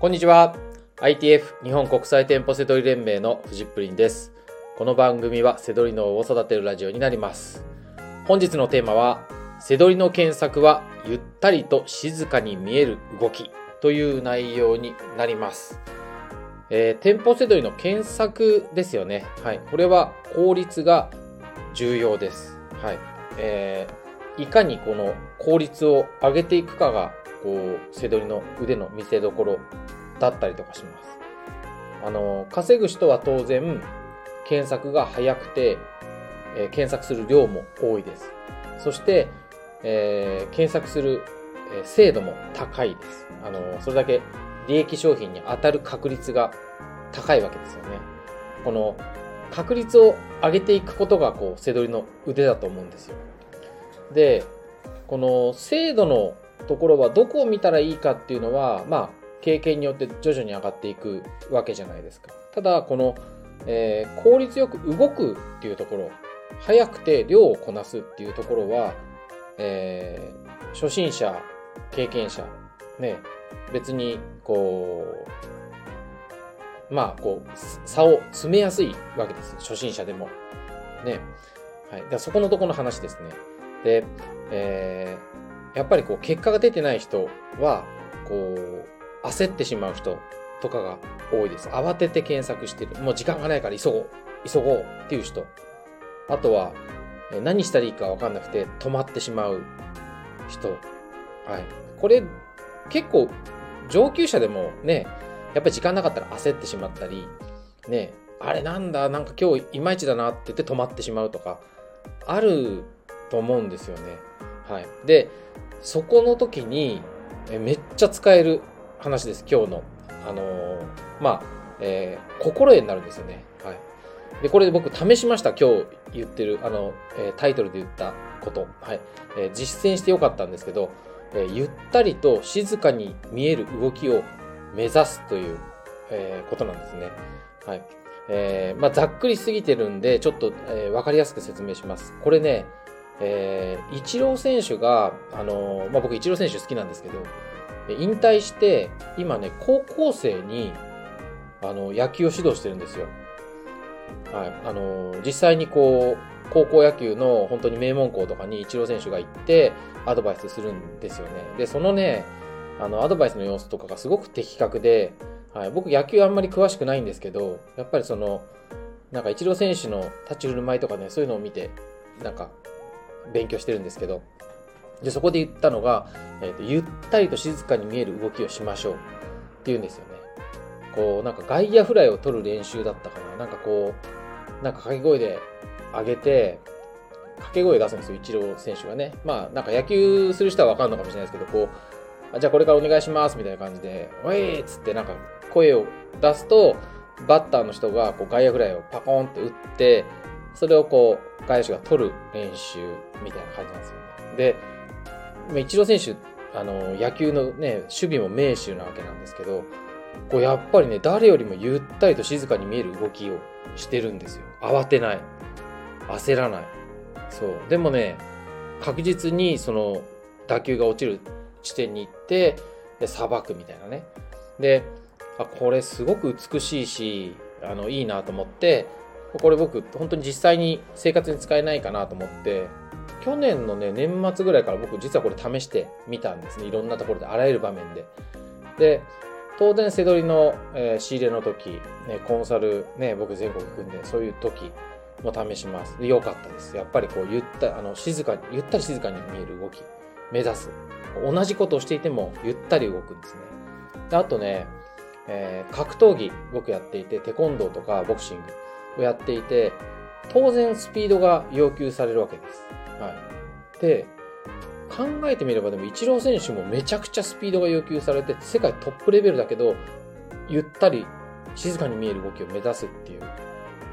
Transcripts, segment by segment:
こんにちは。ITF 日本国際店舗セドリ連盟のフジップリンです。この番組はセドリ脳を育てるラジオになります。本日のテーマは、セドリの検索はゆったりと静かに見える動きという内容になります。えー、店舗セドリの検索ですよね。はい。これは効率が重要です。はい。えー、いかにこの効率を上げていくかが、こう、セドリの腕の見せ所だったりとかします。あの、稼ぐ人は当然、検索が早くて、えー、検索する量も多いです。そして、えー、検索する精度も高いです。あの、それだけ利益商品に当たる確率が高いわけですよね。この確率を上げていくことが、こう、背取りの腕だと思うんですよ。で、この精度のところはどこを見たらいいかっていうのは、まあ、経験によって徐々に上がっていくわけじゃないですか。ただ、この、えー、効率よく動くっていうところ、早くて量をこなすっていうところは、えー、初心者、経験者、ね、別に、こう、まあ、こう、差を詰めやすいわけです。初心者でも。ね。はい。でそこのとこの話ですね。で、えー、やっぱりこう、結果が出てない人は、こう、焦ってしまう人とかが多いです。慌てて検索してる。もう時間がないから急ごう。急ごうっていう人。あとは、何したらいいかわかんなくて止まってしまう人。はい。これ、結構、上級者でもね、やっぱり時間なかったら焦ってしまったり、ね、あれなんだ、なんか今日いまいちだなって言って止まってしまうとか、あると思うんですよね。はい。で、そこの時に、めっちゃ使える話です、今日の。あのー、まあ、えー、心得になるんですよね。はい。で、これで僕試しました、今日言ってる、あの、え、タイトルで言ったこと。はい。えー、実践してよかったんですけど、え、ゆったりと静かに見える動きを目指すという、え、ことなんですね。はい。えー、まあ、ざっくりすぎてるんで、ちょっと、えー、わかりやすく説明します。これね、えー、イチロー選手が、あのー、まあ、僕イチロー選手好きなんですけど、引退して、今ね、高校生に、あの、野球を指導してるんですよ。はい。あのー、実際にこう、高校野球の本当に名門校とかにイチロー選手が行ってアドバイスするんですよね。で、そのね、あの、アドバイスの様子とかがすごく的確で、はい、僕野球あんまり詳しくないんですけど、やっぱりその、なんかイチロー選手の立ち振る舞いとかね、そういうのを見て、なんか勉強してるんですけど、で、そこで言ったのが、え、ー、と、ゆったりと静かに見える動きをしましょうっていうんですよね。こう、なんか外野フライを取る練習だったかな。なんかこう、なんか掛け声で上げて、掛け声出すんですよ、イチロー選手がね。まあ、なんか野球する人はわかるのかもしれないですけど、こう、じゃあこれからお願いしますみたいな感じで、おいっつってなんか声を出すと、バッターの人がこう外野フライをパコーンって打って、それをこう、外野手が取る練習みたいな感じなんですよね。で、イチロー選手、あの、野球のね、守備も名手なわけなんですけど、こうやっぱりね、誰よりもゆったりと静かに見える動きをしてるんですよ。慌てない。焦らない。そう。でもね、確実にその打球が落ちる地点に行って、で、さばくみたいなね。で、あ、これすごく美しいし、あの、いいなと思って、これ僕、本当に実際に生活に使えないかなと思って、去年のね、年末ぐらいから僕実はこれ試してみたんですね。いろんなところで、あらゆる場面で。で、当然、背取りの、えー、仕入れの時、ね、コンサル、ね、僕全国行くんで、そういう時も試しますで。良かったです。やっぱりこう、ゆった、あの、静かに、ゆったり静かに見える動き、目指す。同じことをしていても、ゆったり動くんですね。であとね、えー、格闘技、僕やっていて、テコンドーとかボクシングをやっていて、当然スピードが要求されるわけです。はい。で、考えてみればでも、イチロー選手もめちゃくちゃスピードが要求されて、世界トップレベルだけど、ゆったり静かに見える動きを目指すっていう、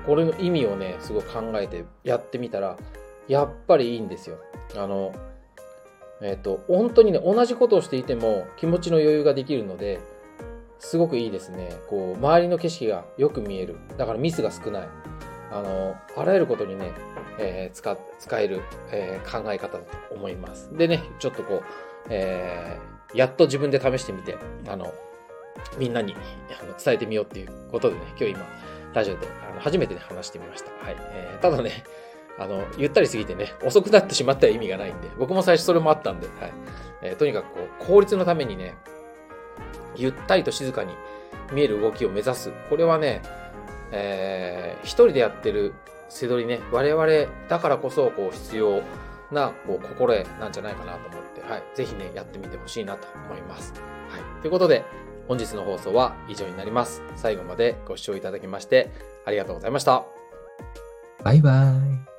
これの意味をね、すごい考えてやってみたら、やっぱりいいんですよ。あの、えっ、ー、と、本当にね、同じことをしていても気持ちの余裕ができるので、すごくいいですね。こう、周りの景色がよく見える。だからミスが少ない。あの、あらゆることにね、えー、使、使える、えー、考え方だと思います。でね、ちょっとこう、えー、やっと自分で試してみて、あの、みんなにあの伝えてみようっていうことでね、今日今、ラジオであの初めてね、話してみました。はい。えー、ただね、あの、ゆったりすぎてね、遅くなってしまったら意味がないんで、僕も最初それもあったんで、はい。えー、とにかくこう、効率のためにね、ゆったりと静かに見える動きを目指す。これはね、えー、一人でやってる背取りね、我々だからこそ、こう、必要な、こう、心得なんじゃないかなと思って、はい。ぜひね、やってみてほしいなと思います。はい。ということで、本日の放送は以上になります。最後までご視聴いただきまして、ありがとうございました。バイバイ。